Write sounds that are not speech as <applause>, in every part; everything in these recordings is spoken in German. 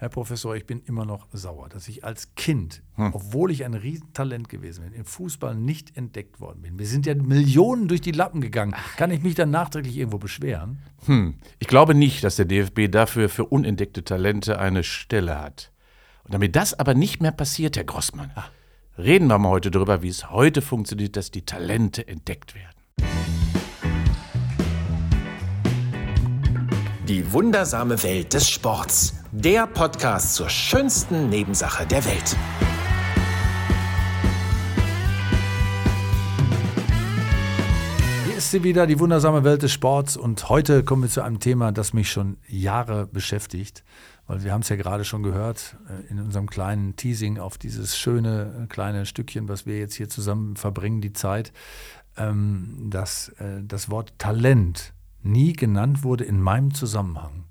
Herr Professor, ich bin immer noch sauer, dass ich als Kind, hm. obwohl ich ein Riesentalent gewesen bin, im Fußball nicht entdeckt worden bin. Wir sind ja Millionen durch die Lappen gegangen. Kann ich mich dann nachträglich irgendwo beschweren? Hm. Ich glaube nicht, dass der DFB dafür für unentdeckte Talente eine Stelle hat. Und damit das aber nicht mehr passiert, Herr Grossmann, Ach. reden wir mal heute darüber, wie es heute funktioniert, dass die Talente entdeckt werden. Die wundersame Welt des Sports. Der Podcast zur schönsten Nebensache der Welt. Hier ist sie wieder, die wundersame Welt des Sports. Und heute kommen wir zu einem Thema, das mich schon Jahre beschäftigt. Weil wir haben es ja gerade schon gehört äh, in unserem kleinen Teasing auf dieses schöne kleine Stückchen, was wir jetzt hier zusammen verbringen, die Zeit, ähm, dass äh, das Wort Talent nie genannt wurde in meinem Zusammenhang.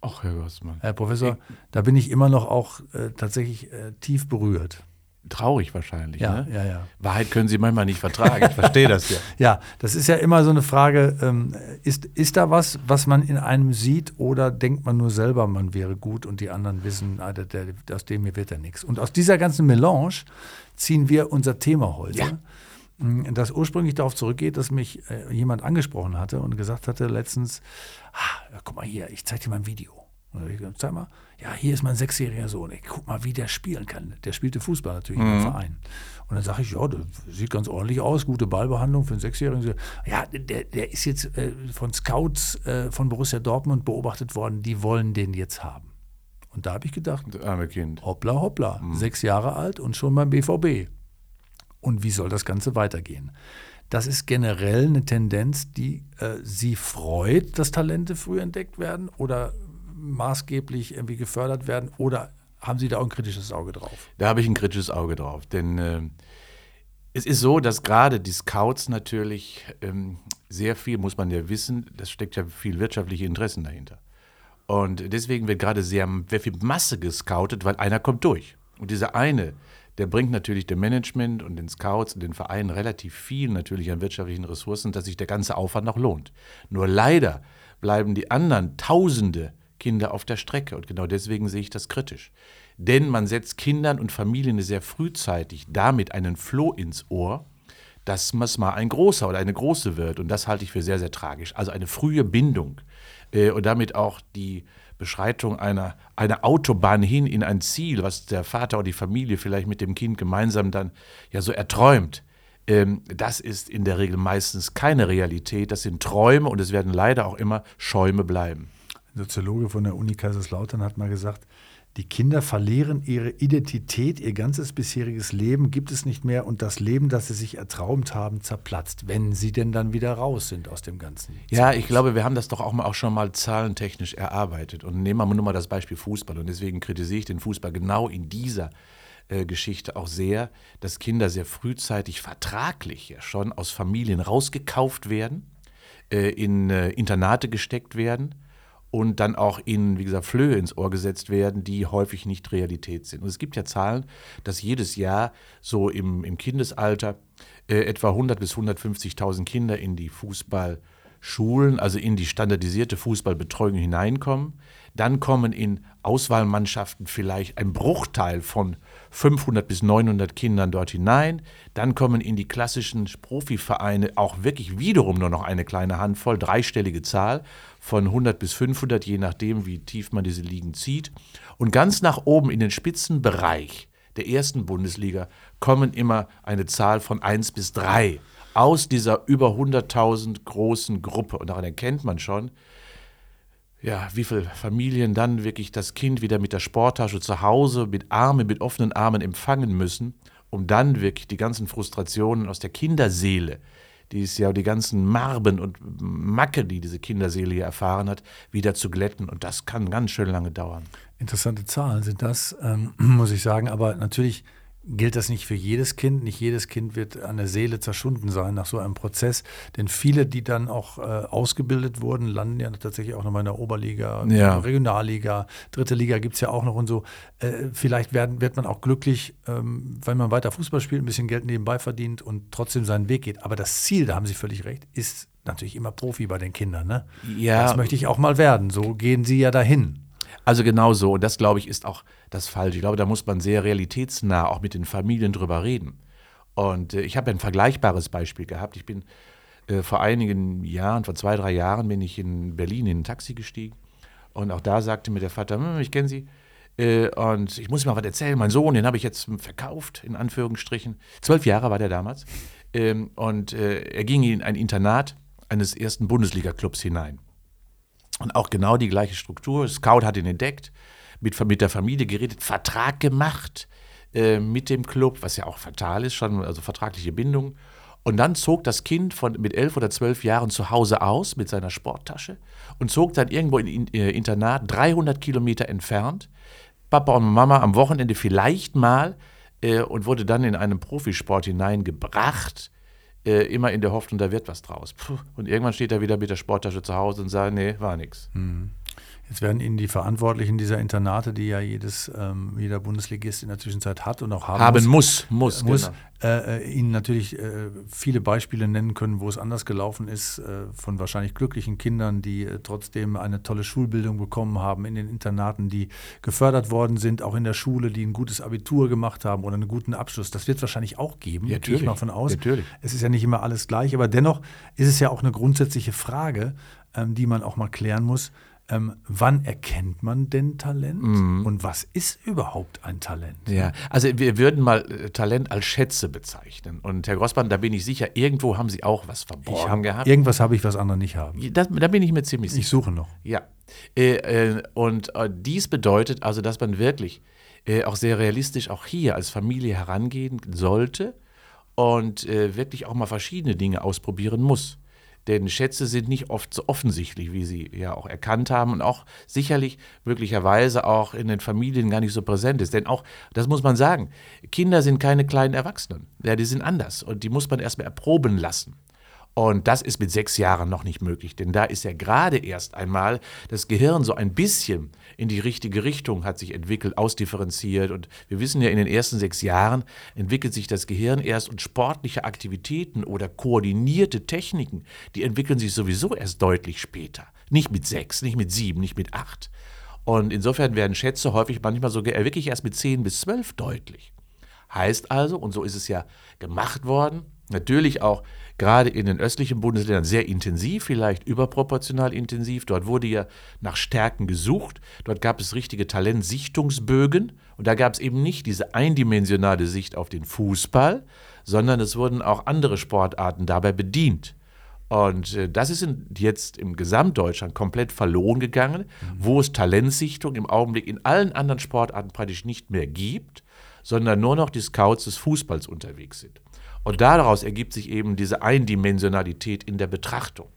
Ach, Herr Gossmann. Herr Professor, da bin ich immer noch auch äh, tatsächlich äh, tief berührt. Traurig wahrscheinlich. Ja, ne? ja, ja. Wahrheit können Sie manchmal nicht vertragen. Ich verstehe das ja. <laughs> Ja, das ist ja immer so eine Frage: ähm, ist, ist da was, was man in einem sieht, oder denkt man nur selber, man wäre gut und die anderen wissen, ah, der, der, aus dem hier wird ja nichts? Und aus dieser ganzen Melange ziehen wir unser Thema heute. Ja das ursprünglich darauf zurückgeht, dass mich äh, jemand angesprochen hatte und gesagt hatte letztens, ah, guck mal hier, ich zeig dir mal ein Video. Und ich gesagt, zeig mal, ja, hier ist mein sechsjähriger Sohn. Ich guck mal, wie der spielen kann. Der spielte Fußball natürlich mhm. im Verein. Und dann sage ich, ja, das sieht ganz ordentlich aus, gute Ballbehandlung für einen Sechsjährigen. Ja, der, der ist jetzt äh, von Scouts äh, von Borussia Dortmund beobachtet worden, die wollen den jetzt haben. Und da habe ich gedacht, das arme Kind. hoppla, hoppla, mhm. sechs Jahre alt und schon beim BVB und wie soll das Ganze weitergehen. Das ist generell eine Tendenz, die äh, Sie freut, dass Talente früh entdeckt werden oder maßgeblich irgendwie gefördert werden oder haben Sie da auch ein kritisches Auge drauf? Da habe ich ein kritisches Auge drauf, denn äh, es ist so, dass gerade die Scouts natürlich ähm, sehr viel, muss man ja wissen, das steckt ja viel wirtschaftliche Interessen dahinter. Und deswegen wird gerade sehr, sehr viel Masse gescoutet, weil einer kommt durch. Und dieser eine, der bringt natürlich dem Management und den Scouts und den Vereinen relativ viel natürlich an wirtschaftlichen Ressourcen, dass sich der ganze Aufwand noch lohnt. Nur leider bleiben die anderen Tausende Kinder auf der Strecke und genau deswegen sehe ich das kritisch. Denn man setzt Kindern und Familien sehr frühzeitig damit einen Floh ins Ohr, dass es mal ein großer oder eine große wird und das halte ich für sehr, sehr tragisch. Also eine frühe Bindung äh, und damit auch die Beschreitung einer, einer Autobahn hin in ein Ziel, was der Vater oder die Familie vielleicht mit dem Kind gemeinsam dann ja so erträumt, ähm, das ist in der Regel meistens keine Realität. Das sind Träume und es werden leider auch immer Schäume bleiben. Ein Soziologe von der Uni Kaiserslautern hat mal gesagt, die Kinder verlieren ihre Identität, ihr ganzes bisheriges Leben gibt es nicht mehr und das Leben, das sie sich ertraumt haben, zerplatzt, wenn sie denn dann wieder raus sind aus dem Ganzen. Ja, ich glaube, wir haben das doch auch, mal, auch schon mal zahlentechnisch erarbeitet. Und nehmen wir nur mal das Beispiel Fußball. Und deswegen kritisiere ich den Fußball genau in dieser äh, Geschichte auch sehr, dass Kinder sehr frühzeitig vertraglich ja schon aus Familien rausgekauft werden, äh, in äh, Internate gesteckt werden und dann auch ihnen, wie gesagt, Flöhe ins Ohr gesetzt werden, die häufig nicht Realität sind. Und es gibt ja Zahlen, dass jedes Jahr so im, im Kindesalter äh, etwa 100 bis 150.000 Kinder in die Fußballschulen, also in die standardisierte Fußballbetreuung hineinkommen. Dann kommen in Auswahlmannschaften vielleicht ein Bruchteil von 500 bis 900 Kindern dort hinein. Dann kommen in die klassischen Profivereine auch wirklich wiederum nur noch eine kleine Handvoll, dreistellige Zahl von 100 bis 500, je nachdem, wie tief man diese Ligen zieht. Und ganz nach oben in den Spitzenbereich der ersten Bundesliga kommen immer eine Zahl von 1 bis 3 aus dieser über 100.000 großen Gruppe. Und daran erkennt man schon, ja, wie viele Familien dann wirklich das Kind wieder mit der Sporttasche zu Hause, mit Armen, mit offenen Armen empfangen müssen, um dann wirklich die ganzen Frustrationen aus der Kinderseele, die es ja die ganzen Marben und Macke, die diese Kinderseele hier erfahren hat, wieder zu glätten. Und das kann ganz schön lange dauern. Interessante Zahlen sind das, ähm, <clears throat> muss ich sagen. Aber natürlich gilt das nicht für jedes Kind. Nicht jedes Kind wird an der Seele zerschunden sein nach so einem Prozess. Denn viele, die dann auch äh, ausgebildet wurden, landen ja tatsächlich auch nochmal in der Oberliga, ja. Regionalliga, dritte Liga gibt es ja auch noch und so. Äh, vielleicht werden, wird man auch glücklich, ähm, wenn man weiter Fußball spielt, ein bisschen Geld nebenbei verdient und trotzdem seinen Weg geht. Aber das Ziel, da haben Sie völlig recht, ist natürlich immer Profi bei den Kindern. Ne? Ja. Das möchte ich auch mal werden. So gehen Sie ja dahin. Also genau so. Und das, glaube ich, ist auch das Falsche. Ich glaube, da muss man sehr realitätsnah auch mit den Familien drüber reden. Und äh, ich habe ein vergleichbares Beispiel gehabt. Ich bin äh, vor einigen Jahren, vor zwei, drei Jahren, bin ich in Berlin in ein Taxi gestiegen. Und auch da sagte mir der Vater, hm, ich kenne Sie. Äh, und ich muss mal was erzählen. Mein Sohn, den habe ich jetzt verkauft, in Anführungsstrichen. Zwölf Jahre war der damals. Ähm, und äh, er ging in ein Internat eines ersten Bundesliga-Clubs hinein. Und auch genau die gleiche Struktur. Scout hat ihn entdeckt, mit, mit der Familie geredet, Vertrag gemacht äh, mit dem Club, was ja auch fatal ist, schon, also vertragliche Bindung. Und dann zog das Kind von, mit elf oder zwölf Jahren zu Hause aus mit seiner Sporttasche und zog dann irgendwo in, in äh, Internat, 300 Kilometer entfernt. Papa und Mama am Wochenende vielleicht mal äh, und wurde dann in einen Profisport hineingebracht äh, immer in der Hoffnung, da wird was draus. Puh. Und irgendwann steht er wieder mit der Sporttasche zu Hause und sagt, nee, war nichts. Mhm. Jetzt werden Ihnen die Verantwortlichen dieser Internate, die ja jedes, ähm, jeder Bundesligist in der Zwischenzeit hat und auch haben, haben muss, muss, muss, genau. äh, äh, Ihnen natürlich äh, viele Beispiele nennen können, wo es anders gelaufen ist, äh, von wahrscheinlich glücklichen Kindern, die äh, trotzdem eine tolle Schulbildung bekommen haben in den Internaten, die gefördert worden sind, auch in der Schule, die ein gutes Abitur gemacht haben oder einen guten Abschluss. Das wird es wahrscheinlich auch geben, ja, gehe ich mal von aus. Natürlich. Es ist ja nicht immer alles gleich, aber dennoch ist es ja auch eine grundsätzliche Frage, ähm, die man auch mal klären muss ähm, wann erkennt man denn Talent mhm. und was ist überhaupt ein Talent? Ja, also wir würden mal äh, Talent als Schätze bezeichnen. Und Herr Grossmann, da bin ich sicher, irgendwo haben Sie auch was verborgen hab, gehabt. Irgendwas habe ich, was andere nicht haben. Das, da bin ich mir ziemlich sicher. Ich suche noch. Ja. Äh, äh, und äh, dies bedeutet also, dass man wirklich äh, auch sehr realistisch auch hier als Familie herangehen sollte und äh, wirklich auch mal verschiedene Dinge ausprobieren muss. Denn Schätze sind nicht oft so offensichtlich, wie Sie ja auch erkannt haben und auch sicherlich möglicherweise auch in den Familien gar nicht so präsent ist. Denn auch, das muss man sagen, Kinder sind keine kleinen Erwachsenen. Ja, die sind anders und die muss man erstmal erproben lassen. Und das ist mit sechs Jahren noch nicht möglich, denn da ist ja gerade erst einmal das Gehirn so ein bisschen in die richtige Richtung hat sich entwickelt, ausdifferenziert. Und wir wissen ja, in den ersten sechs Jahren entwickelt sich das Gehirn erst und sportliche Aktivitäten oder koordinierte Techniken, die entwickeln sich sowieso erst deutlich später. Nicht mit sechs, nicht mit sieben, nicht mit acht. Und insofern werden Schätze häufig manchmal sogar wirklich erst mit zehn bis zwölf deutlich. Heißt also, und so ist es ja gemacht worden, natürlich auch gerade in den östlichen Bundesländern sehr intensiv, vielleicht überproportional intensiv. Dort wurde ja nach Stärken gesucht. Dort gab es richtige Talentsichtungsbögen. Und da gab es eben nicht diese eindimensionale Sicht auf den Fußball, sondern es wurden auch andere Sportarten dabei bedient. Und äh, das ist jetzt im Gesamtdeutschland komplett verloren gegangen, mhm. wo es Talentsichtung im Augenblick in allen anderen Sportarten praktisch nicht mehr gibt, sondern nur noch die Scouts des Fußballs unterwegs sind. Und daraus ergibt sich eben diese Eindimensionalität in der Betrachtung.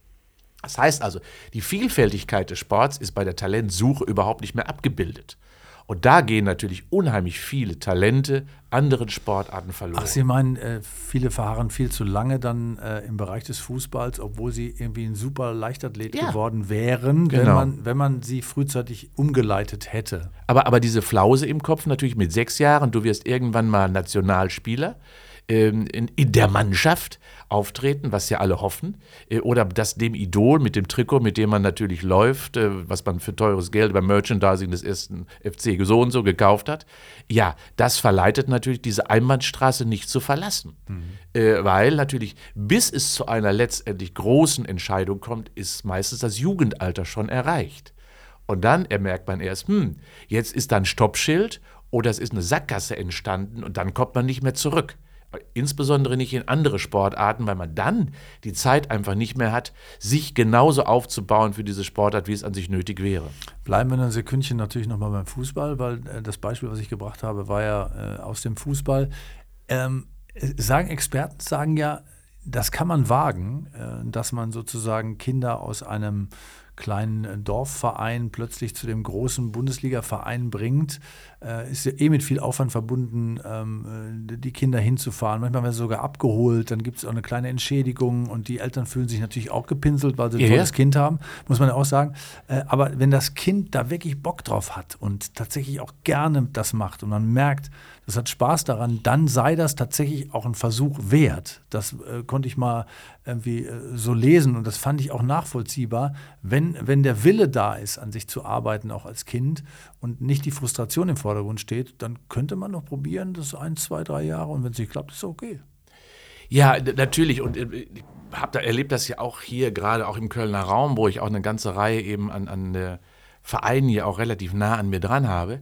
Das heißt also, die Vielfältigkeit des Sports ist bei der Talentsuche überhaupt nicht mehr abgebildet. Und da gehen natürlich unheimlich viele Talente anderen Sportarten verloren. Ach, Sie meinen, äh, viele verharren viel zu lange dann äh, im Bereich des Fußballs, obwohl sie irgendwie ein super Leichtathlet ja. geworden wären, genau. wenn, man, wenn man sie frühzeitig umgeleitet hätte. Aber, aber diese Flause im Kopf natürlich mit sechs Jahren, du wirst irgendwann mal Nationalspieler in, in, der Mannschaft auftreten, was ja alle hoffen, äh, oder das dem Idol mit dem Trikot, mit dem man natürlich läuft, äh, was man für teures Geld beim Merchandising des ersten FC so und so gekauft hat. Ja, das verleitet natürlich diese Einbahnstraße nicht zu verlassen, mhm. äh, weil natürlich bis es zu einer letztendlich großen Entscheidung kommt, ist meistens das Jugendalter schon erreicht. Und dann merkt man erst, hm, jetzt ist da ein Stoppschild oder es ist eine Sackgasse entstanden und dann kommt man nicht mehr zurück insbesondere nicht in andere Sportarten, weil man dann die Zeit einfach nicht mehr hat, sich genauso aufzubauen für diese Sportart, wie es an sich nötig wäre. Bleiben wir ein Sekündchen natürlich nochmal beim Fußball, weil äh, das Beispiel, was ich gebracht habe, war ja äh, aus dem Fußball. Ähm, sagen Experten sagen ja, das kann man wagen, äh, dass man sozusagen Kinder aus einem kleinen äh, Dorfverein plötzlich zu dem großen Bundesliga-Verein bringt, äh, ist ja eh mit viel Aufwand verbunden, ähm, äh, die Kinder hinzufahren. Manchmal werden sie sogar abgeholt, dann gibt es auch eine kleine Entschädigung und die Eltern fühlen sich natürlich auch gepinselt, weil sie ein ja, tolles Kind haben, muss man ja auch sagen. Aber wenn das Kind da wirklich Bock drauf hat und tatsächlich auch gerne das macht und man merkt, das hat Spaß daran, dann sei das tatsächlich auch ein Versuch wert. Das äh, konnte ich mal irgendwie äh, so lesen und das fand ich auch nachvollziehbar, wenn, wenn der Wille da ist, an sich zu arbeiten, auch als Kind und nicht die Frustration im Vordergrund steht, dann könnte man noch probieren, das ein, zwei, drei Jahre und wenn es nicht klappt, ist es okay. Ja, natürlich. Und äh, ich habe da erlebt das ja auch hier, gerade auch im Kölner Raum, wo ich auch eine ganze Reihe eben an, an Vereinen hier auch relativ nah an mir dran habe,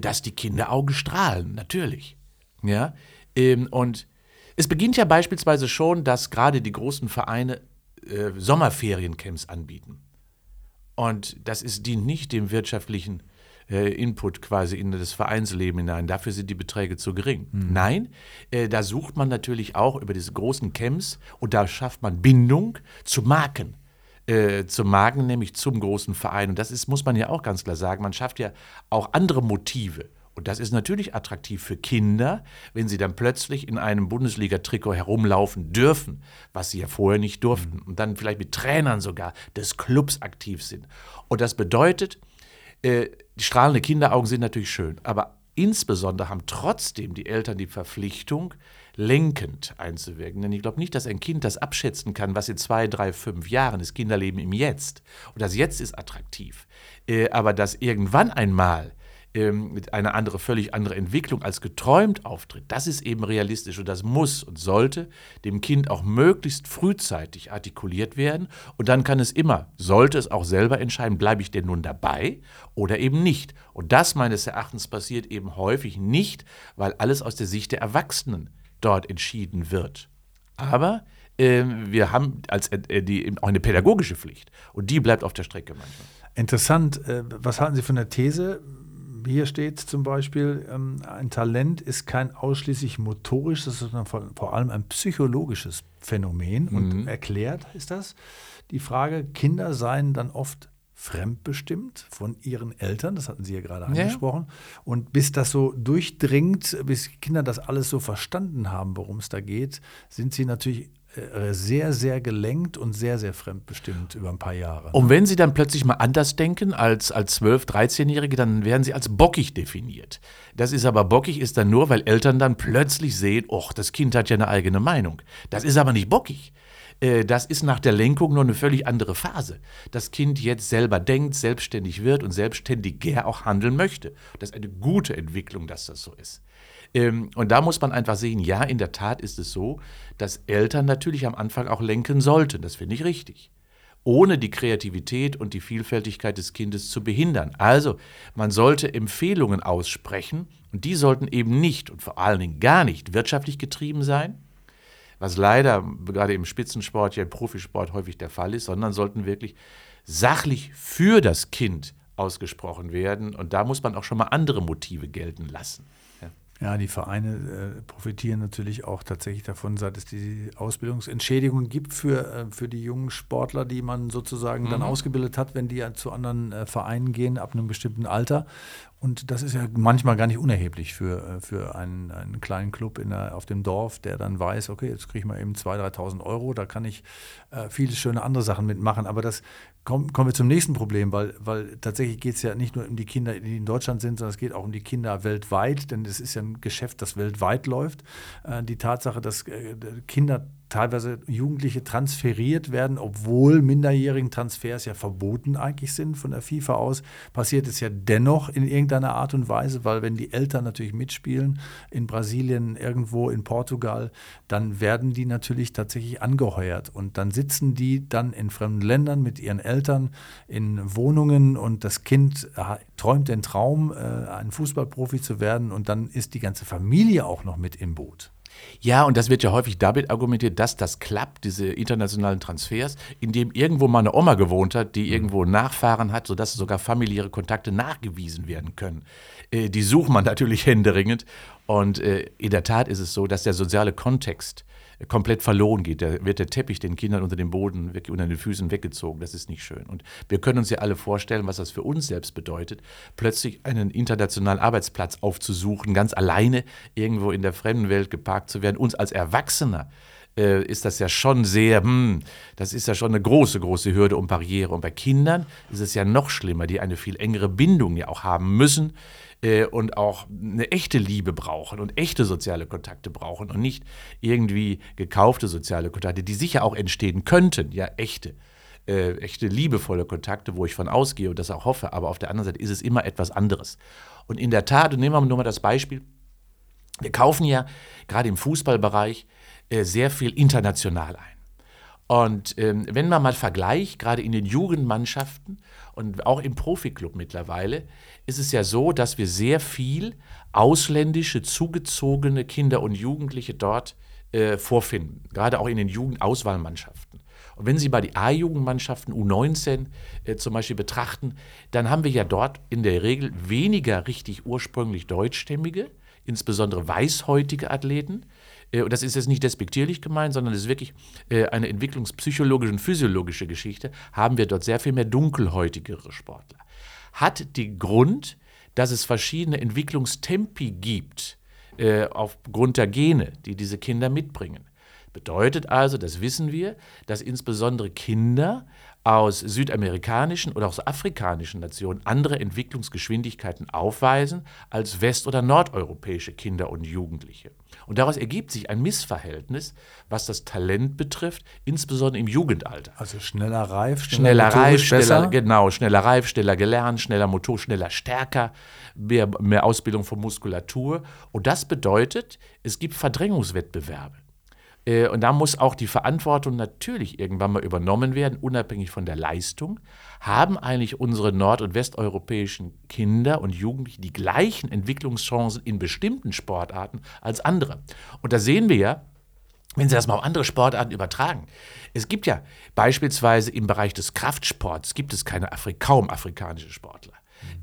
dass die Kinderaugen strahlen, natürlich. Ja, ähm, und es beginnt ja beispielsweise schon, dass gerade die großen Vereine äh, Sommerferiencamps anbieten. Und das ist, dient nicht dem wirtschaftlichen äh, Input quasi in das Vereinsleben hinein. Dafür sind die Beträge zu gering. Mhm. Nein, äh, da sucht man natürlich auch über diese großen Camps und da schafft man Bindung zu Marken. Äh, zu Marken, nämlich zum großen Verein. Und das ist, muss man ja auch ganz klar sagen, man schafft ja auch andere Motive. Und das ist natürlich attraktiv für Kinder, wenn sie dann plötzlich in einem Bundesliga-Trikot herumlaufen dürfen, was sie ja vorher nicht durften. Und dann vielleicht mit Trainern sogar des Clubs aktiv sind. Und das bedeutet, äh, die strahlende Kinderaugen sind natürlich schön, aber insbesondere haben trotzdem die Eltern die Verpflichtung, lenkend einzuwirken. Denn ich glaube nicht, dass ein Kind das abschätzen kann, was in zwei, drei, fünf Jahren ist Kinderleben im Jetzt. Und das Jetzt ist attraktiv. Äh, aber dass irgendwann einmal ähm, eine andere, völlig andere Entwicklung als geträumt auftritt, das ist eben realistisch und das muss und sollte dem Kind auch möglichst frühzeitig artikuliert werden und dann kann es immer, sollte es auch selber entscheiden, bleibe ich denn nun dabei oder eben nicht. Und das meines Erachtens passiert eben häufig nicht, weil alles aus der Sicht der Erwachsenen dort entschieden wird. Aber äh, wir haben als, äh, die, auch eine pädagogische Pflicht und die bleibt auf der Strecke manchmal. Interessant. Äh, was halten Sie von der These? hier steht zum Beispiel, ähm, ein Talent ist kein ausschließlich motorisches, sondern vor, vor allem ein psychologisches Phänomen. Mhm. Und erklärt ist das die Frage, Kinder seien dann oft fremdbestimmt von ihren Eltern, das hatten Sie ja gerade angesprochen. Ja. Und bis das so durchdringt, bis Kinder das alles so verstanden haben, worum es da geht, sind sie natürlich äh, sehr, sehr gelenkt und sehr, sehr fremdbestimmt über ein paar Jahre. Und wenn Sie dann plötzlich mal anders denken als, als 12-, 13-Jährige, dann werden Sie als bockig definiert. Das ist aber bockig ist dann nur, weil Eltern dann plötzlich sehen, ach, das Kind hat ja eine eigene Meinung. Das ist aber nicht bockig. Äh, das ist nach der Lenkung nur eine völlig andere Phase. Das Kind jetzt selber denkt, selbstständig wird und selbstständiger auch handeln möchte. Das ist eine gute Entwicklung, dass das so ist. Ähm, und da muss man einfach sehen, ja, in der Tat ist es so, dass Eltern natürlich am Anfang auch lenken sollten. Das finde ich richtig. Ohne die Kreativität und die Vielfältigkeit des Kindes zu behindern. Also, man sollte Empfehlungen aussprechen und die sollten eben nicht und vor allen Dingen gar nicht wirtschaftlich getrieben sein, was leider gerade im Spitzensport, ja im Profisport häufig der Fall ist, sondern sollten wirklich sachlich für das Kind ausgesprochen werden. Und da muss man auch schon mal andere Motive gelten lassen. Ja, die Vereine äh, profitieren natürlich auch tatsächlich davon, seit es die Ausbildungsentschädigung gibt für, äh, für die jungen Sportler, die man sozusagen mhm. dann ausgebildet hat, wenn die zu anderen äh, Vereinen gehen ab einem bestimmten Alter. Und das ist ja manchmal gar nicht unerheblich für, äh, für einen, einen kleinen Club in der, auf dem Dorf, der dann weiß, okay, jetzt kriege ich mal eben 2.000, 3.000 Euro, da kann ich äh, viele schöne andere Sachen mitmachen. Aber das kommen, kommen wir zum nächsten Problem, weil, weil tatsächlich geht es ja nicht nur um die Kinder, die in Deutschland sind, sondern es geht auch um die Kinder weltweit, denn es ist ja ein Geschäft, das weltweit läuft. Äh, die Tatsache, dass äh, Kinder teilweise Jugendliche transferiert werden, obwohl minderjährigen Transfers ja verboten eigentlich sind von der FIFA aus, passiert es ja dennoch in irgendeiner Art und Weise, weil wenn die Eltern natürlich mitspielen, in Brasilien, irgendwo in Portugal, dann werden die natürlich tatsächlich angeheuert und dann sitzen die dann in fremden Ländern mit ihren Eltern in Wohnungen und das Kind äh, träumt den Traum, äh, ein Fußballprofi zu werden und dann ist die ganze Familie auch noch mit im Boot. Ja, und das wird ja häufig damit argumentiert, dass das klappt, diese internationalen Transfers, indem irgendwo mal eine Oma gewohnt hat, die mhm. irgendwo Nachfahren hat, sodass sogar familiäre Kontakte nachgewiesen werden können. Äh, die sucht man natürlich <laughs> händeringend. Und äh, in der Tat ist es so, dass der soziale Kontext komplett verloren geht. Da wird der Teppich den Kindern unter dem Boden, unter den Füßen weggezogen. Das ist nicht schön. Und wir können uns ja alle vorstellen, was das für uns selbst bedeutet, plötzlich einen internationalen Arbeitsplatz aufzusuchen, ganz alleine irgendwo in der fremden Welt geparkt zu werden, uns als Erwachsener äh, ist das ja schon sehr, hm, das ist ja schon eine große, große Hürde und Barriere. Und bei Kindern ist es ja noch schlimmer, die eine viel engere Bindung ja auch haben müssen äh, und auch eine echte Liebe brauchen und echte soziale Kontakte brauchen und nicht irgendwie gekaufte soziale Kontakte, die sicher auch entstehen könnten, ja, echte. Äh, echte liebevolle Kontakte, wo ich von ausgehe und das auch hoffe, aber auf der anderen Seite ist es immer etwas anderes. Und in der Tat, und nehmen wir nur mal das Beispiel, wir kaufen ja gerade im Fußballbereich äh, sehr viel international ein. Und ähm, wenn man mal vergleicht, gerade in den Jugendmannschaften und auch im Profiklub mittlerweile, ist es ja so, dass wir sehr viel ausländische, zugezogene Kinder und Jugendliche dort äh, vorfinden, gerade auch in den Jugendauswahlmannschaften. Und wenn Sie mal die A-Jugendmannschaften U19 äh, zum Beispiel betrachten, dann haben wir ja dort in der Regel weniger richtig ursprünglich deutschstämmige, insbesondere weißhäutige Athleten, und das ist jetzt nicht despektierlich gemeint, sondern es ist wirklich äh, eine entwicklungspsychologische und physiologische Geschichte, haben wir dort sehr viel mehr dunkelhäutigere Sportler. Hat den Grund, dass es verschiedene Entwicklungstempi gibt, äh, aufgrund der Gene, die diese Kinder mitbringen. Bedeutet also, das wissen wir, dass insbesondere Kinder aus südamerikanischen oder aus afrikanischen Nationen andere Entwicklungsgeschwindigkeiten aufweisen als west- oder nordeuropäische Kinder und Jugendliche. Und daraus ergibt sich ein Missverhältnis, was das Talent betrifft, insbesondere im Jugendalter. Also schneller reif, schneller, schneller reif, schneller, genau, schneller reif, schneller gelernt, schneller Motor, schneller stärker, mehr, mehr Ausbildung von Muskulatur. Und das bedeutet, es gibt Verdrängungswettbewerbe. Äh, und da muss auch die Verantwortung natürlich irgendwann mal übernommen werden, unabhängig von der Leistung. Haben eigentlich unsere nord- und westeuropäischen Kinder und Jugendlichen die gleichen Entwicklungschancen in bestimmten Sportarten als andere? Und da sehen wir ja, wenn Sie das mal auf andere Sportarten übertragen. Es gibt ja beispielsweise im Bereich des Kraftsports gibt es keine kaum afrikanische Sportler.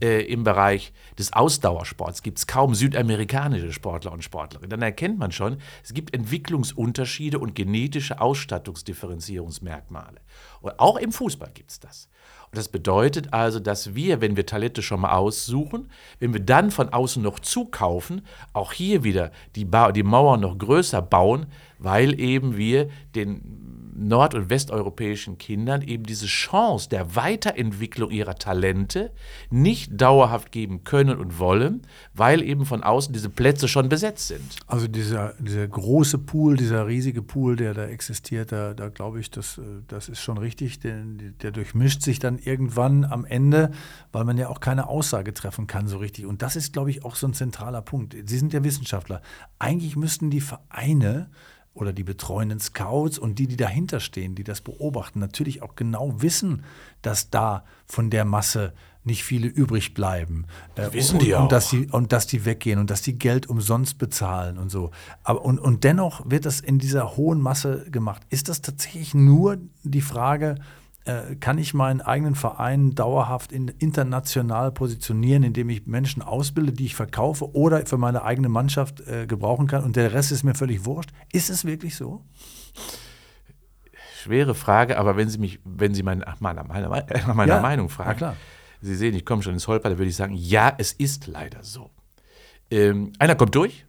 Äh, Im Bereich des Ausdauersports gibt es kaum südamerikanische Sportler und Sportlerinnen. Dann erkennt man schon, es gibt Entwicklungsunterschiede und genetische Ausstattungsdifferenzierungsmerkmale. Und auch im Fußball gibt es das. Und das bedeutet also, dass wir, wenn wir Talente schon mal aussuchen, wenn wir dann von außen noch zukaufen, auch hier wieder die, ba die Mauer noch größer bauen, weil eben wir den nord- und westeuropäischen Kindern eben diese Chance der Weiterentwicklung ihrer Talente nicht dauerhaft geben können und wollen, weil eben von außen diese Plätze schon besetzt sind. Also dieser, dieser große Pool, dieser riesige Pool, der da existiert, da, da glaube ich, das, äh, das ist schon richtig, denn der durchmischt sich dann irgendwann am Ende, weil man ja auch keine Aussage treffen kann so richtig. Und das ist, glaube ich, auch so ein zentraler Punkt. Sie sind ja Wissenschaftler. Eigentlich müssten die Vereine oder die betreuenden Scouts und die, die dahinter stehen, die das beobachten, natürlich auch genau wissen, dass da von der Masse nicht viele übrig bleiben. Äh, wissen die auch. Und dass die, und dass die weggehen und dass die Geld umsonst bezahlen und so. Aber, und, und dennoch wird das in dieser hohen Masse gemacht. Ist das tatsächlich nur die Frage, kann ich meinen eigenen Verein dauerhaft in, international positionieren, indem ich Menschen ausbilde, die ich verkaufe oder für meine eigene Mannschaft äh, gebrauchen kann und der Rest ist mir völlig wurscht. Ist es wirklich so? Schwere Frage, aber wenn Sie mich, wenn Sie meine, meiner, meiner, meiner ja, Meinung fragen, Sie sehen, ich komme schon ins Holper, da würde ich sagen, ja, es ist leider so. Ähm, einer kommt durch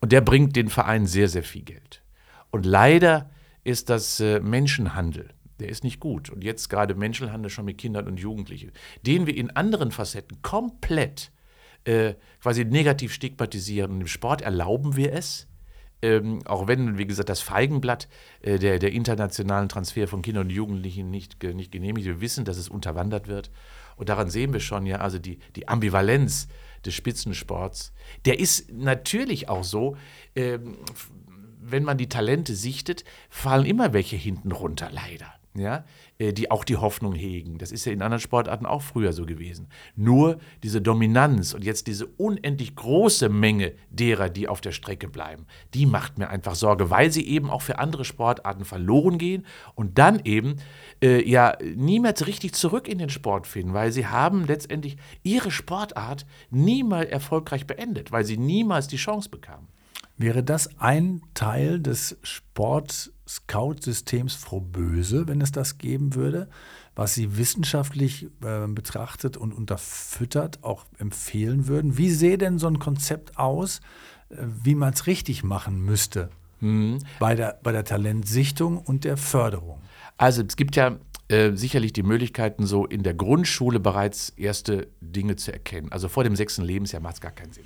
und der bringt den Verein sehr, sehr viel Geld. Und leider ist das äh, Menschenhandel der ist nicht gut. Und jetzt gerade Menschenhandel schon mit Kindern und Jugendlichen, den wir in anderen Facetten komplett äh, quasi negativ stigmatisieren. Und im Sport erlauben wir es, ähm, auch wenn, wie gesagt, das Feigenblatt äh, der, der internationalen Transfer von Kindern und Jugendlichen nicht, nicht genehmigt. Wir wissen, dass es unterwandert wird. Und daran sehen wir schon ja, also die, die Ambivalenz des Spitzensports. Der ist natürlich auch so, ähm, wenn man die Talente sichtet, fallen immer welche hinten runter, leider ja, äh, die auch die Hoffnung hegen. Das ist ja in anderen Sportarten auch früher so gewesen. Nur diese Dominanz und jetzt diese unendlich große Menge derer, die auf der Strecke bleiben, die macht mir einfach Sorge, weil sie eben auch für andere Sportarten verloren gehen und dann eben äh, ja niemals richtig zurück in den Sport finden, weil sie haben letztendlich ihre Sportart niemals erfolgreich beendet, weil sie niemals die Chance bekamen. Wäre das ein Teil des Sport-Scout-Systems Frau Böse, wenn es das geben würde, was Sie wissenschaftlich äh, betrachtet und unterfüttert auch empfehlen würden? Wie sähe denn so ein Konzept aus, äh, wie man es richtig machen müsste? mhm. bei, der, bei der Talentsichtung und der Förderung? Also es gibt ja äh, sicherlich die Möglichkeiten, so in der Grundschule bereits erste Dinge zu erkennen. Also vor dem sechsten Lebensjahr macht es gar keinen Sinn.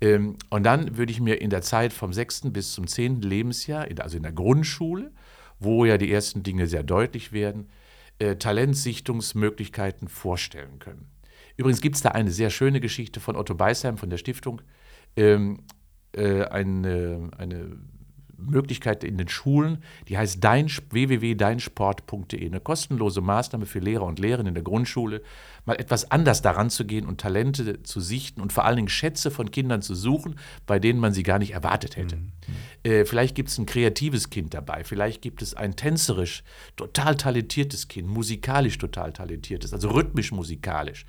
Ähm, und dann würde ich mir in der Zeit vom sechsten bis zum zehnten Lebensjahr, also in der Grundschule, wo ja die ersten Dinge sehr deutlich werden, äh, Talentsichtungsmöglichkeiten vorstellen können. Übrigens gibt es da eine sehr schöne Geschichte von Otto Beisheim von der Stiftung, ähm, äh, eine, eine Möglichkeit in den Schulen, die heißt dein, www.deinsport.de, eine kostenlose Maßnahme für Lehrer und Lehrerinnen in der Grundschule, mal etwas anders daran zu gehen und Talente zu sichten und vor allen Dingen Schätze von Kindern zu suchen, bei denen man sie gar nicht erwartet hätte. Mhm. Äh, vielleicht gibt es ein kreatives Kind dabei, vielleicht gibt es ein tänzerisch total talentiertes Kind, musikalisch total talentiertes, also rhythmisch musikalisch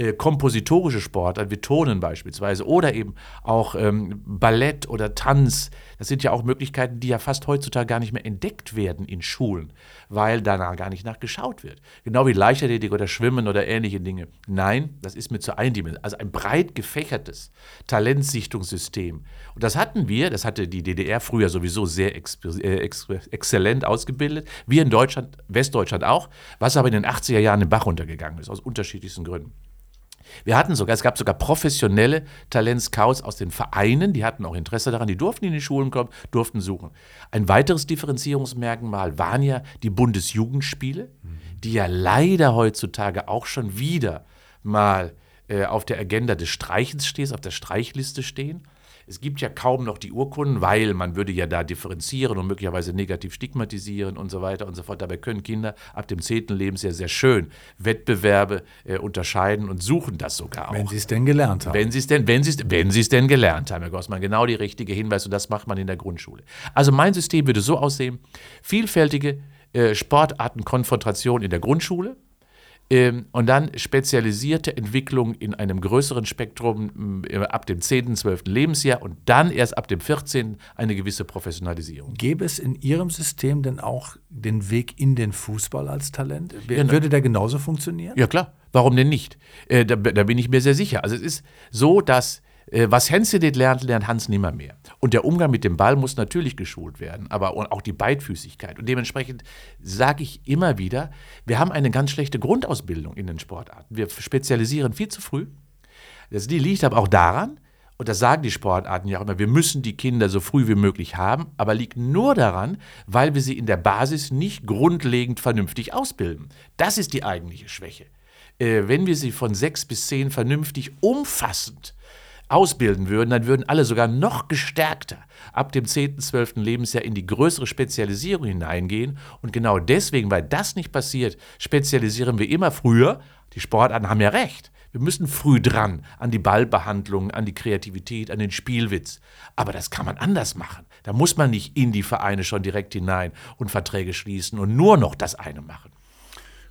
äh, kompositorische Sportart, wie Turnen beispielsweise, oder eben auch ähm, Ballett oder Tanz. Das sind ja auch Möglichkeiten, die ja fast heutzutage gar nicht mehr entdeckt werden in Schulen, weil danach gar nicht nachgeschaut wird. Genau wie Leichtathletik oder Schwimmen oder ähnliche Dinge. Nein, das ist mir zu eindimensional. Also ein breit gefächertes Talentsichtungssystem. Und das hatten wir, das hatte die DDR früher sowieso sehr ex äh, ex exzellent ausgebildet. Wir in Deutschland, Westdeutschland auch, was aber in den 80er Jahren den Bach runtergegangen ist, aus unterschiedlichsten Gründen. Wir hatten sogar, es gab sogar professionelle Talentscouts aus den Vereinen, die hatten auch Interesse daran, die durften in die Schulen kommen, durften suchen. Ein weiteres Differenzierungsmerkmal waren ja die Bundesjugendspiele, die ja leider heutzutage auch schon wieder mal äh, auf der Agenda des Streichens stehen, auf der Streichliste stehen. Es gibt ja kaum noch die Urkunden, weil man würde ja da differenzieren und möglicherweise negativ stigmatisieren und so weiter und so fort. Dabei können Kinder ab dem zehnten Lebensjahr sehr schön Wettbewerbe äh, unterscheiden und suchen das sogar auch. Wenn sie es denn gelernt haben. Wenn sie es denn, wenn sie es, wenn sie es denn gelernt haben, Herr Gossmann. Genau die richtige Hinweis und das macht man in der Grundschule. Also mein System würde so aussehen, vielfältige äh, Sportartenkonfrontation in der Grundschule, und dann spezialisierte Entwicklung in einem größeren Spektrum äh, ab dem 10., 12. Lebensjahr und dann erst ab dem 14. eine gewisse Professionalisierung. Gäbe es in Ihrem System denn auch den Weg in den Fußball als Talent? Ja, Würde der genauso funktionieren? Ja, klar. Warum denn nicht? Äh, da, da bin ich mir sehr sicher. Also es ist so, dass äh, was Hensedet lernt, lernt Hans nimmer mehr. Und der Umgang mit dem Ball muss natürlich geschult werden, aber auch die Beidfüßigkeit. Und dementsprechend sage ich immer wieder, wir haben eine ganz schlechte Grundausbildung in den Sportarten. Wir spezialisieren viel zu früh. Das liegt aber auch daran, und das sagen die Sportarten ja auch immer, wir müssen die Kinder so früh wie möglich haben, aber liegt nur daran, weil wir sie in der Basis nicht grundlegend vernünftig ausbilden. Das ist die eigentliche Schwäche. Äh, wenn wir sie von sechs bis zehn vernünftig umfassend ausbilden würden, dann würden alle sogar noch gestärkter ab dem 10., 12. Lebensjahr in die größere Spezialisierung hineingehen. Und genau deswegen, weil das nicht passiert, spezialisieren wir immer früher. Die Sportarten haben ja recht. Wir müssen früh dran an die Ballbehandlung, an die Kreativität, an den Spielwitz. Aber das kann man anders machen. Da muss man nicht in die Vereine schon direkt hinein und Verträge schließen und nur noch das eine machen.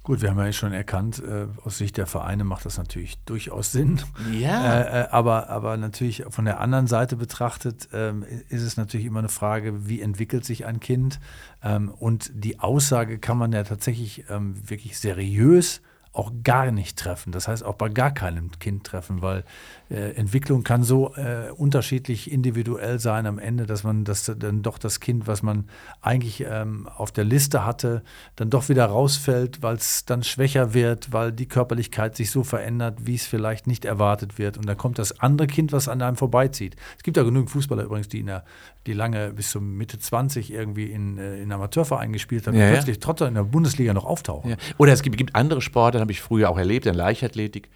Gut, wir haben ja schon erkannt, äh, aus Sicht der Vereine macht das natürlich durchaus Sinn. Ja. Äh, äh, aber, aber natürlich von der anderen Seite betrachtet ähm, ist es natürlich immer eine Frage, wie entwickelt sich ein Kind? Ähm, und die Aussage kann man ja tatsächlich ähm, wirklich seriös auch gar nicht treffen. Das heißt auch bei gar keinem Kind treffen, weil äh, Entwicklung kann so äh, unterschiedlich individuell sein am Ende, dass man das dann doch das Kind, was man eigentlich ähm, auf der Liste hatte, dann doch wieder rausfällt, weil es dann schwächer wird, weil die Körperlichkeit sich so verändert, wie es vielleicht nicht erwartet wird. Und dann kommt das andere Kind, was an einem vorbeizieht. Es gibt ja genügend Fußballer übrigens, die, in der, die lange bis zum Mitte 20 irgendwie in, äh, in Amateurverein gespielt haben ja, und plötzlich trotzdem in der Bundesliga noch auftauchen. Ja. Oder es gibt, gibt andere Sporte, habe ich früher auch erlebt, in Leichtathletik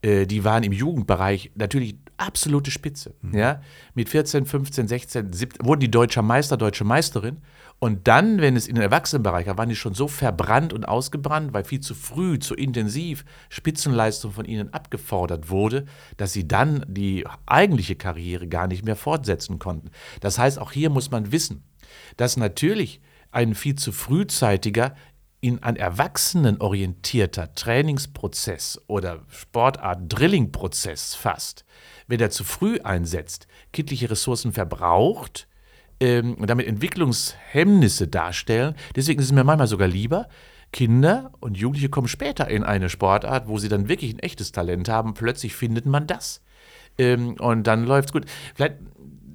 äh, die waren im Jugendbereich natürlich absolute Spitze. Mhm. Ja? Mit 14, 15, 16, 17 wurden die deutscher Meister, deutsche Meisterin. Und dann, wenn es in den Erwachsenenbereich war, waren die schon so verbrannt und ausgebrannt, weil viel zu früh, zu intensiv Spitzenleistung von ihnen abgefordert wurde, dass sie dann die eigentliche Karriere gar nicht mehr fortsetzen konnten. Das heißt, auch hier muss man wissen, dass natürlich ein viel zu frühzeitiger in ein Erwachsenen orientierter Trainingsprozess oder Sportart-Drilling-Prozess fast, wenn er zu früh einsetzt, kindliche Ressourcen verbraucht ähm, und damit Entwicklungshemmnisse darstellen. Deswegen ist es mir manchmal sogar lieber, Kinder und Jugendliche kommen später in eine Sportart, wo sie dann wirklich ein echtes Talent haben. Plötzlich findet man das. Ähm, und dann läuft es gut. Vielleicht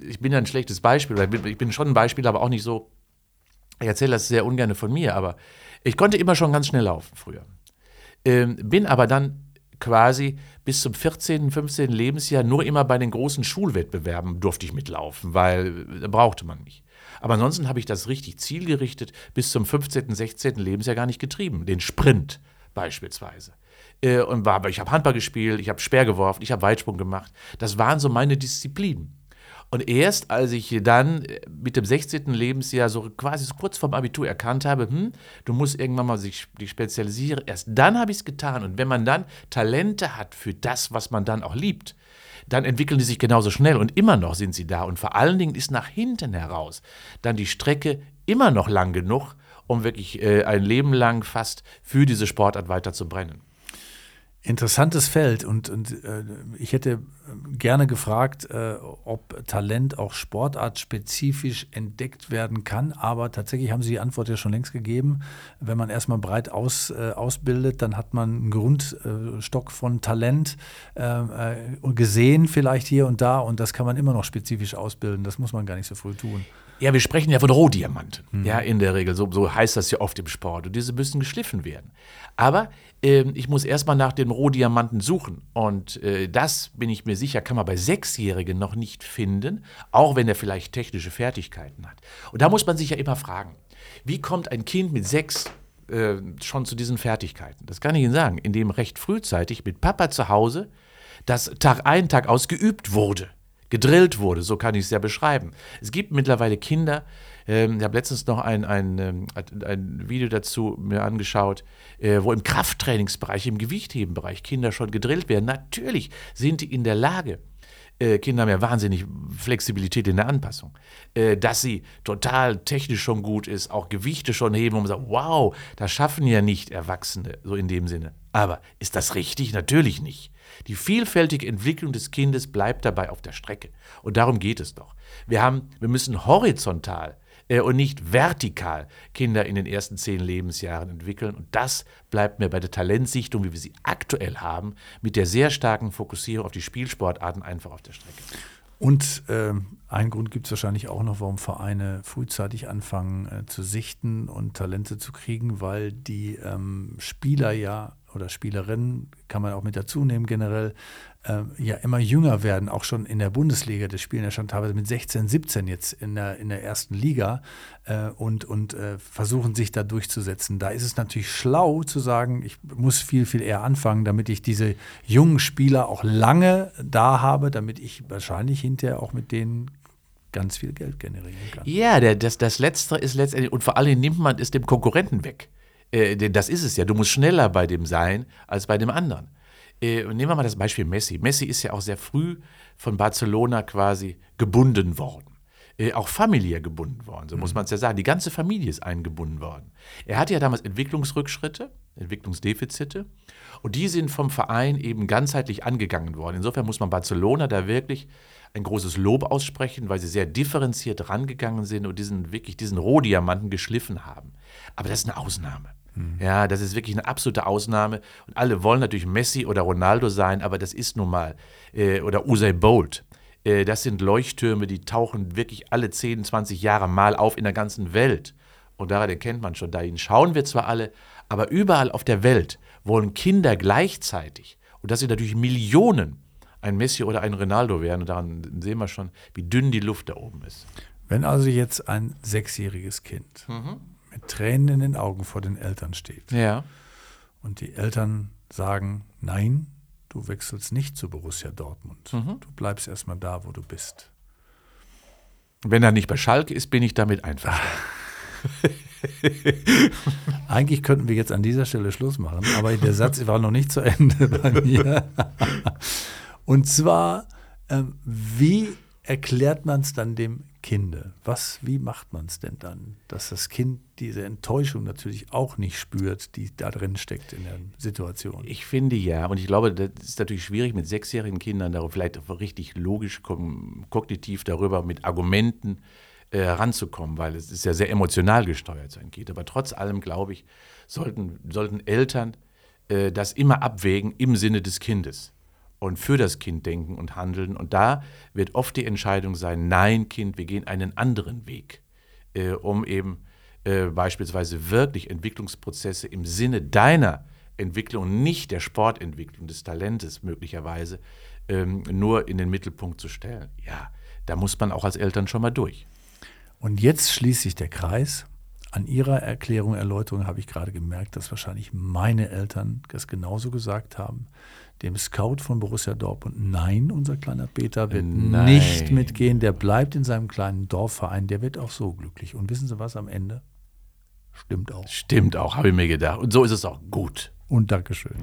ich bin ja ein schlechtes Beispiel, ich bin schon ein Beispiel, aber auch nicht so. Ich erzähle das sehr ungern von mir, aber ich konnte immer schon ganz schnell laufen früher. Ähm, bin aber dann quasi bis zum 14., 15. Lebensjahr nur immer bei den großen Schulwettbewerben durfte ich mitlaufen, weil da brauchte man mich. Aber ansonsten habe ich das richtig zielgerichtet bis zum 15., 16. Lebensjahr gar nicht getrieben. Den Sprint beispielsweise. Äh, und war, ich habe Handball gespielt, ich habe Speer geworfen, ich habe Weitsprung gemacht. Das waren so meine Disziplinen. Und erst als ich dann äh, mit dem 16. Lebensjahr so quasi so kurz vorm Abitur erkannt habe, hm, du musst irgendwann mal sich, dich spezialisieren, erst dann habe ich es getan. Und wenn man dann Talente hat für das, was man dann auch liebt, dann entwickeln die sich genauso schnell und immer noch sind sie da. Und vor allen Dingen ist nach hinten heraus dann die Strecke immer noch lang genug, um wirklich äh, ein Leben lang fast für diese Sportart weiter zu brennen. Interessantes Feld und, und äh, ich hätte gerne gefragt, äh, ob Talent auch sportartspezifisch entdeckt werden kann, aber tatsächlich haben Sie die Antwort ja schon längst gegeben. Wenn man erstmal breit aus, äh, ausbildet, dann hat man einen Grundstock von Talent äh, äh, gesehen, vielleicht hier und da, und das kann man immer noch spezifisch ausbilden. Das muss man gar nicht so früh tun. Ja, wir sprechen ja von Rohdiamanten. Mhm. Ja, in der Regel. So, so heißt das ja oft im Sport. Und diese müssen geschliffen werden. Aber äh, ich muss erstmal nach dem Rohdiamanten suchen. Und äh, das, bin ich mir sicher, kann man bei Sechsjährigen noch nicht finden, auch wenn er vielleicht technische Fertigkeiten hat. Und da muss man sich ja immer fragen, wie kommt ein Kind mit sechs äh, schon zu diesen Fertigkeiten? Das kann ich Ihnen sagen, indem recht frühzeitig mit Papa zu Hause das Tag ein, Tag aus geübt wurde gedrillt wurde, so kann ich es ja beschreiben. Es gibt mittlerweile Kinder, ähm, ich habe letztens noch ein, ein, ähm, ein Video dazu mir angeschaut, äh, wo im Krafttrainingsbereich, im Gewichthebenbereich Kinder schon gedrillt werden. Natürlich sind die in der Lage, äh, Kinder haben ja wahnsinnig Flexibilität in der Anpassung, äh, dass sie total technisch schon gut ist, auch Gewichte schon heben und man sagt, wow, das schaffen ja nicht Erwachsene, so in dem Sinne. Aber ist das richtig? Natürlich nicht. Die vielfältige Entwicklung des Kindes bleibt dabei auf der Strecke. Und darum geht es doch. Wir, haben, wir müssen horizontal und nicht vertikal Kinder in den ersten zehn Lebensjahren entwickeln. Und das bleibt mir bei der Talentsichtung, wie wir sie aktuell haben, mit der sehr starken Fokussierung auf die Spielsportarten einfach auf der Strecke. Und äh, einen Grund gibt es wahrscheinlich auch noch, warum Vereine frühzeitig anfangen äh, zu sichten und Talente zu kriegen, weil die ähm, Spieler ja oder Spielerinnen, kann man auch mit dazu nehmen generell, äh, ja immer jünger werden, auch schon in der Bundesliga. Das spielen ja schon teilweise mit 16, 17 jetzt in der, in der ersten Liga äh, und, und äh, versuchen sich da durchzusetzen. Da ist es natürlich schlau zu sagen, ich muss viel, viel eher anfangen, damit ich diese jungen Spieler auch lange da habe, damit ich wahrscheinlich hinterher auch mit denen ganz viel Geld generieren kann. Ja, der, das, das Letztere ist letztendlich, und vor allem nimmt man es dem Konkurrenten weg. Äh, denn das ist es ja. Du musst schneller bei dem sein als bei dem anderen. Äh, nehmen wir mal das Beispiel Messi. Messi ist ja auch sehr früh von Barcelona quasi gebunden worden. Äh, auch familiär gebunden worden, so mhm. muss man es ja sagen. Die ganze Familie ist eingebunden worden. Er hatte ja damals Entwicklungsrückschritte, Entwicklungsdefizite und die sind vom Verein eben ganzheitlich angegangen worden. Insofern muss man Barcelona da wirklich ein großes Lob aussprechen, weil sie sehr differenziert rangegangen sind und diesen wirklich diesen Rohdiamanten geschliffen haben. Aber das ist eine Ausnahme. Mhm. Ja, das ist wirklich eine absolute Ausnahme. Und alle wollen natürlich Messi oder Ronaldo sein, aber das ist nun mal, äh, oder Usain Bolt. Äh, das sind Leuchttürme, die tauchen wirklich alle 10, 20 Jahre mal auf in der ganzen Welt. Und daran erkennt man schon, dahin schauen wir zwar alle, aber überall auf der Welt wollen Kinder gleichzeitig, und das sind natürlich Millionen, ein Messi oder ein Ronaldo werden. Und daran sehen wir schon, wie dünn die Luft da oben ist. Wenn also jetzt ein sechsjähriges Kind mhm mit Tränen in den Augen vor den Eltern steht. Ja. Und die Eltern sagen, nein, du wechselst nicht zu Borussia Dortmund. Mhm. Du bleibst erstmal da, wo du bist. Wenn er nicht bei Schalke ist, bin ich damit einverstanden. <laughs> Eigentlich könnten wir jetzt an dieser Stelle Schluss machen, aber der Satz war noch nicht zu Ende bei mir. <laughs> Und zwar, ähm, wie erklärt man es dann dem Kinde? Was, wie macht man es denn dann, dass das Kind diese Enttäuschung natürlich auch nicht spürt, die da drin steckt in der Situation? Ich finde ja, und ich glaube, das ist natürlich schwierig mit sechsjährigen Kindern, darüber vielleicht richtig logisch, kognitiv darüber mit Argumenten äh, ranzukommen, weil es ist ja sehr emotional gesteuert sein Kind. Aber trotz allem, glaube ich, sollten, sollten Eltern äh, das immer abwägen im Sinne des Kindes und für das Kind denken und handeln. Und da wird oft die Entscheidung sein, nein, Kind, wir gehen einen anderen Weg, äh, um eben äh, beispielsweise wirklich Entwicklungsprozesse im Sinne deiner Entwicklung, nicht der Sportentwicklung des Talentes möglicherweise, ähm, nur in den Mittelpunkt zu stellen. Ja, da muss man auch als Eltern schon mal durch. Und jetzt schließt sich der Kreis. An Ihrer Erklärung, Erläuterung habe ich gerade gemerkt, dass wahrscheinlich meine Eltern das genauso gesagt haben. Dem Scout von Borussia Dortmund, nein, unser kleiner Peter wird Nein. nicht mitgehen. Der bleibt in seinem kleinen Dorfverein. Der wird auch so glücklich. Und wissen Sie was am Ende? Stimmt auch. Stimmt auch, habe ich mir gedacht. Und so ist es auch gut. Und Dankeschön.